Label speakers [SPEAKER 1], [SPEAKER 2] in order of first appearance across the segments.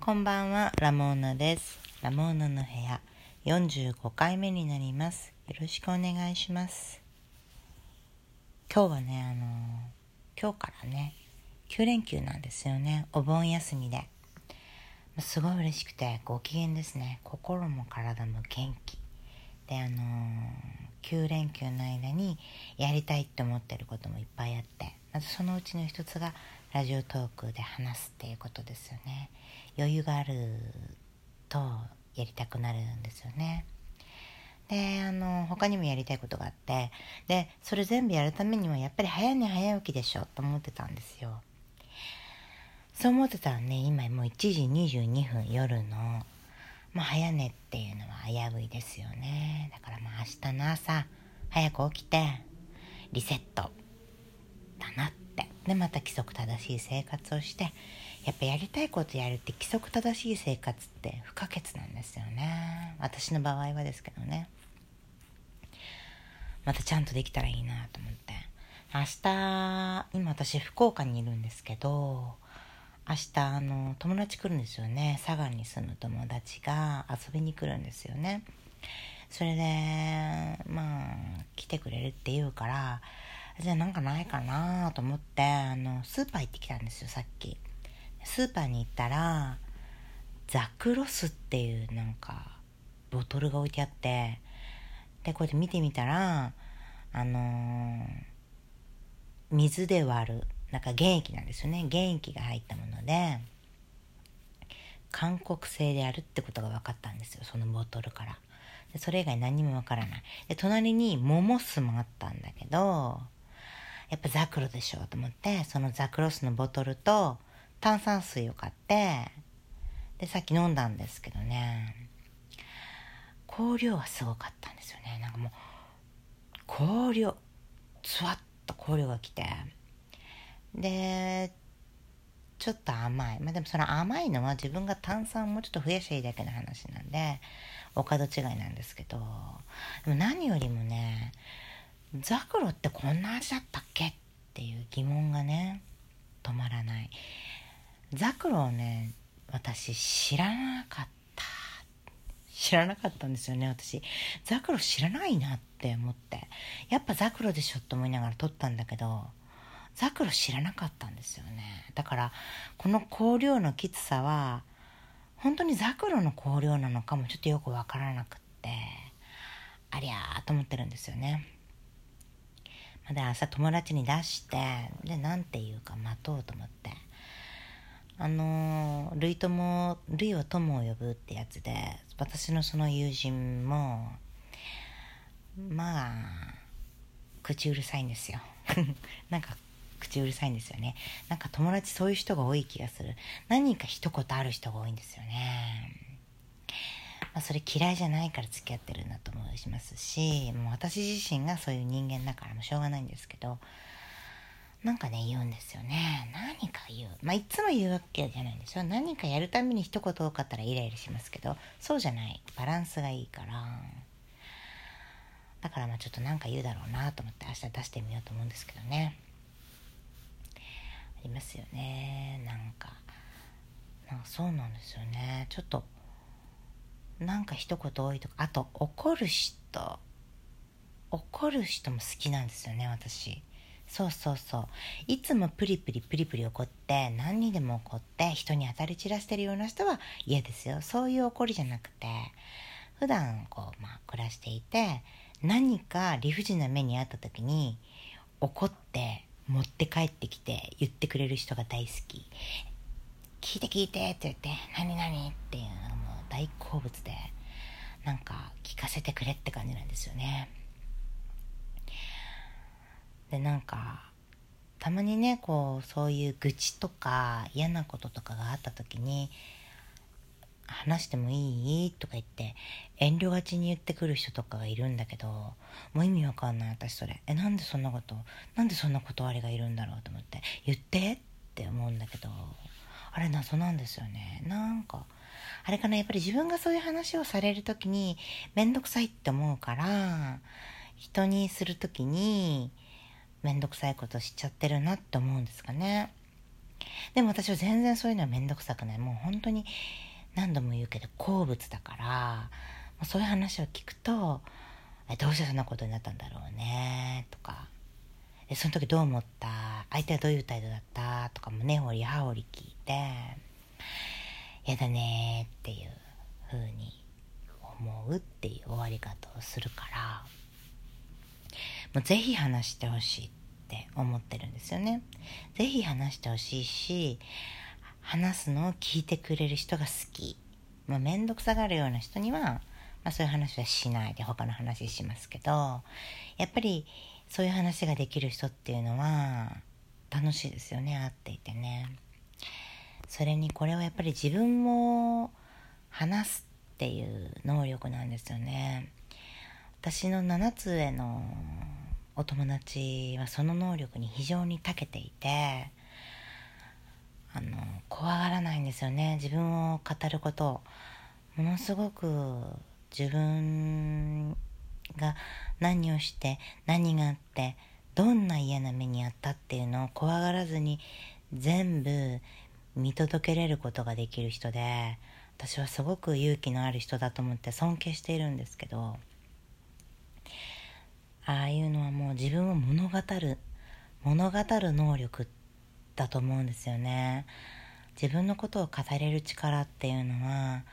[SPEAKER 1] こんばんは、ラモーナです。ラモーナの部屋、45回目になります。よろしくお願いします。今日はね、あの今日からね、9連休なんですよね。お盆休みで。すごい嬉しくて、ご機嫌ですね。心も体も元気。で、あの9連休の間にやりたいって思ってることもいっぱいあって、まずそのうちの一つが、ラジオトークで話すっていうことですよね余裕があるとやりたくなるんですよね。であの他にもやりたいことがあってでそれ全部やるためにはやっぱり早寝早起きでしょと思ってたんですよ。そう思ってたらね今もう1時22分夜のまあ早寝っていうのは危ういですよね。だからまあ明日の朝早く起きてリセットだなって。でまた規則正しい生活をしてやっぱやりたいことやるって規則正しい生活って不可欠なんですよね。私の場合はですけどね。またちゃんとできたらいいなと思って。明日今私福岡にいるんですけど明日あの友達来るんですよね。佐賀に住む友達が遊びに来るんですよね。それでまあ来てくれるって言うからじゃあなんかないかなと思ってあのスーパー行ってきたんですよさっき。スーパーに行ったらザクロスっていうなんかボトルが置いてあってでこうやって見てみたらあのー、水で割るなんか原液なんですよね。原液が入ったもので韓国製であるってことが分かったんですよそのボトルから。でそれ以外何も分からない。で隣にモモスもあったんだけどやっぱザクロでしょうと思ってそのザクロスのボトルと炭酸水を買ってでさっき飲んだんですけどね。香料がすごかったんですよね。なんかもう香料つわっと香料が来て。でちょっと甘い。まあでもその甘いのは自分が炭酸をもうちょっと増やしゃいいだけの話なんでお門違いなんですけど。でも何よりもねザクロってこんな味だったっけっていう疑問がね止まらない。ザクロをね私知らなかった。知らなかったんですよね私。ザクロ知らないなって思って。やっぱザクロでしょって思いながら撮ったんだけどザクロ知らなかったんですよね。だからこの香料のきつさは本当にザクロの香料なのかもちょっとよくわからなくってありゃーと思ってるんですよね。で朝友達に出してで何て言うか待とうと思って。あの類友類は友を呼ぶってやつで私のその友人もまあ口うるさいんですよ。なんか口うるさいんですよね。なんか友達そういう人が多い気がする。何か一言ある人が多いんですよね。まあ、それ嫌いじゃないから付き合ってるんだと思いますしもう私自身がそういう人間だからもしょうがないんですけどなんかね言うんですよね。何か言う。まあいつも言うわけじゃないんですよ。何かやるために一言多かったらイライラしますけどそうじゃない。バランスがいいから。だからまあちょっと何か言うだろうなと思って明日出してみようと思うんですけどね。ありますよね。なんか。なんかそうなんですよね。ちょっとなんか一言多いとか。あと怒る人。怒る人も好きなんですよね私。そうそうそう。いつもプリプリプリプリ怒って何にでも怒って人に当たり散らしてるような人は嫌ですよ。そういう怒りじゃなくて。普段こうまあ暮らしていて何か理不尽な目に遭った時に怒って持って帰ってきて言ってくれる人が大好き。聞いて聞いてって言って何何っていうのがもう大好物でなんか聞かせてくれって感じなんですよね。でなんかたまにねこうそういう愚痴とか嫌なこととかがあった時に話してもいい？とか言って遠慮がちに言ってくる人とかがいるんだけどもう意味わかんない私それ。えなんでそんなことなんでそんな断りがいるんだろうと思って言ってって思うんだけどあれ謎なんですよね。なんかあれかなやっぱり自分がそういう話をされる時に面倒くさいって思うから人にする時に面倒くさいことしちゃってるなって思うんですかね。でも私は全然そういうのは面倒くさくない。もう本当に何度も言うけど好物だからもうそういう話を聞くと「どうしてそんなことになったんだろうね」とか「その時どう思った？相手はどういう態度だった?」とかも根掘り葉掘り聞いて「やだね」っていう風に思うっていう終わり方をするから。もうぜひ話してほしいって思ってるんですよね。ぜひ話してほしいし話すのを聞いてくれる人が好き。まあ、めんどくさがるような人には、まあ、そういう話はしないで他の話しますけど、やっぱりそういう話ができる人っていうのは楽しいですよね、会っていてね。それにこれはやっぱり自分も話すっていう能力なんですよね。私の7つ上のお友達はその能力に非常に長けていて、あの怖がらないんですよね。自分を語ることものすごく自分が何をして何があってどんな嫌な目にあったっていうのを怖がらずに全部見届けれることができる人で私はすごく勇気のある人だと思って尊敬しているんですけどああいうのはもう自分を物語る物語る能力だと思うんですよね。自分のことを語れる力っていうのは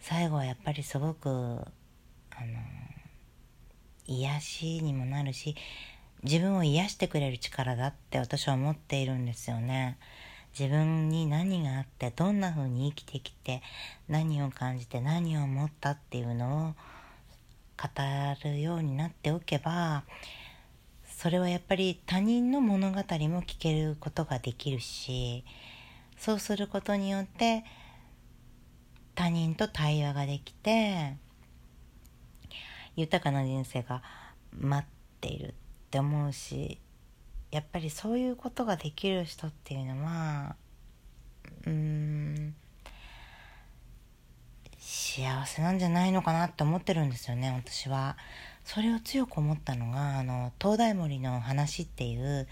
[SPEAKER 1] 最後はやっぱりすごくあの癒しにもなるし自分を癒してくれる力だって私は思っているんですよね。自分に何があってどんな風に生きてきて何を感じて何を思ったっていうのを語るようになっておけばそれはやっぱり他人の物語も聞けることができるしそうすることによって他人と対話ができて豊かな人生が待っているって思うしやっぱりそういうことができる人っていうのはうん幸せなんじゃないのかなって思ってるんですよね私は。それを強く思ったのがあの東大森の話っていう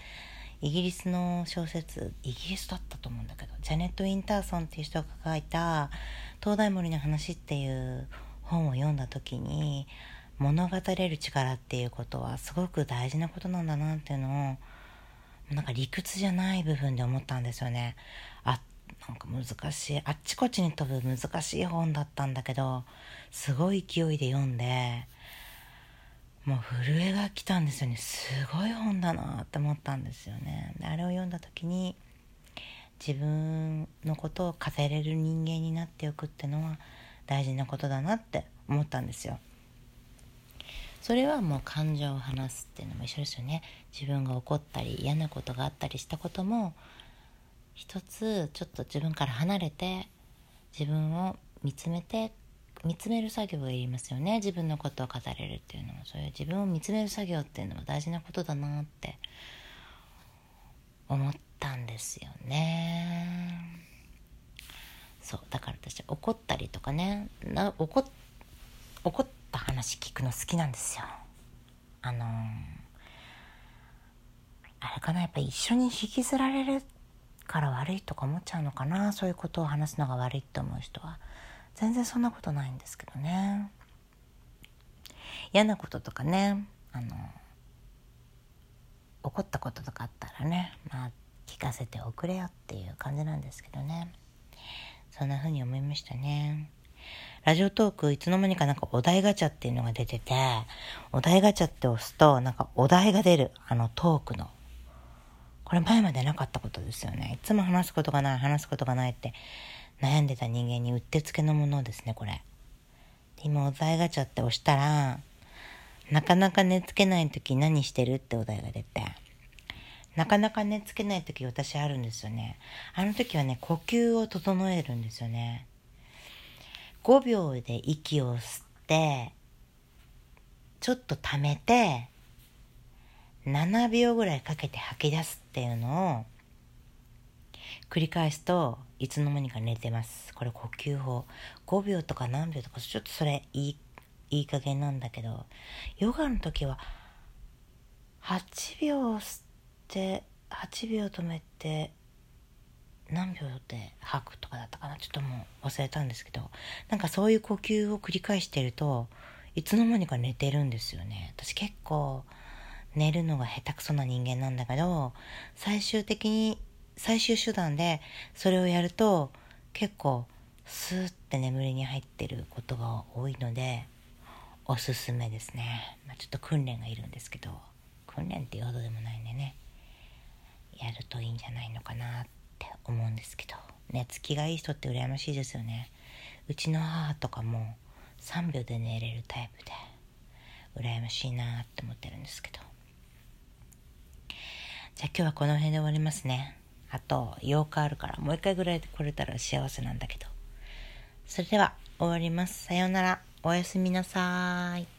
[SPEAKER 1] イギリスの小説イギリスだったと思うんだけどジャネット・ウィンターソンっていう人が書いた「東大森の話」っていう本を読んだ時に物語れる力っていうことはすごく大事なことなんだなっていうのをなんか理屈じゃない部分で思ったんですよね。あなんか難しい。あっちこっちに飛ぶ難しい本だったんだけどすごい勢いで読んでもう震えが来たんですよね。すごい本だなって思ったんですよね。であれを読んだ時に自分のことを語れる人間になっておくっていうのは大事なことだなって思ったんですよ。それはもう感情を話すっていうのも一緒ですよね。自分が怒ったり嫌なことがあったりしたことも一つちょっと自分から離れて自分を見つめて見つめる作業がいりますよね。自分のことを語れるっていうのは。そういう自分を見つめる作業っていうのは大事なことだなって思ったんですよね。そうだから私怒ったりとかねな怒怒った話聞くの好きなんですよ。あのー、あれかなやっぱ一緒に引きずられるから悪いとか思っちゃうのかな？そういうことを話すのが悪いって思う人は。全然そんなことないんですけどね。嫌なこととかね。あの怒ったこととかあったらねまあ聞かせておくれよっていう感じなんですけどね。そんな風に思いましたね。ラジオトークいつの間にかなんかお題ガチャっていうのが出ててお題ガチャって押すとなんかお題が出る。あのトークの。これ前までなかったことですよねいつも話すことがない話すことがないって悩んでた人間にうってつけのものですね、これ。今お題ガチャって押したら、なかなか寝つけない時何してるってお題が出て、なかなか寝つけない時私あるんですよね。あの時はね、呼吸を整えるんですよね。5秒で息を吸って、ちょっと溜めて、7秒ぐらいかけて吐き出すっていうのを繰り返すといつの間にか寝てます。これ呼吸法。5秒とか何秒とかちょっとそれいいいい加減なんだけど。ヨガの時は8秒吸って8秒止めて何秒で吐くとかだったかな？ちょっともう忘れたんですけど。なんかそういう呼吸を繰り返してるといつの間にか寝てるんですよね。私結構寝るのが下手くそな人間なんだけど最終的に最終手段でそれをやると結構スーって眠りに入ってることが多いのでおすすめですね、まあ、ちょっと訓練がいるんですけど訓練っていうほどでもないんでねやるといいんじゃないのかなって思うんですけど寝つきがいい人って羨ましいですよね。うちの母とかも3秒で寝れるタイプで羨ましいなって思ってるんですけど。じゃあ今日はこの辺で終わりますね。あと8日あるからもう1回ぐらいで来れたら幸せなんだけど。それでは終わります。さようなら。おやすみなさい。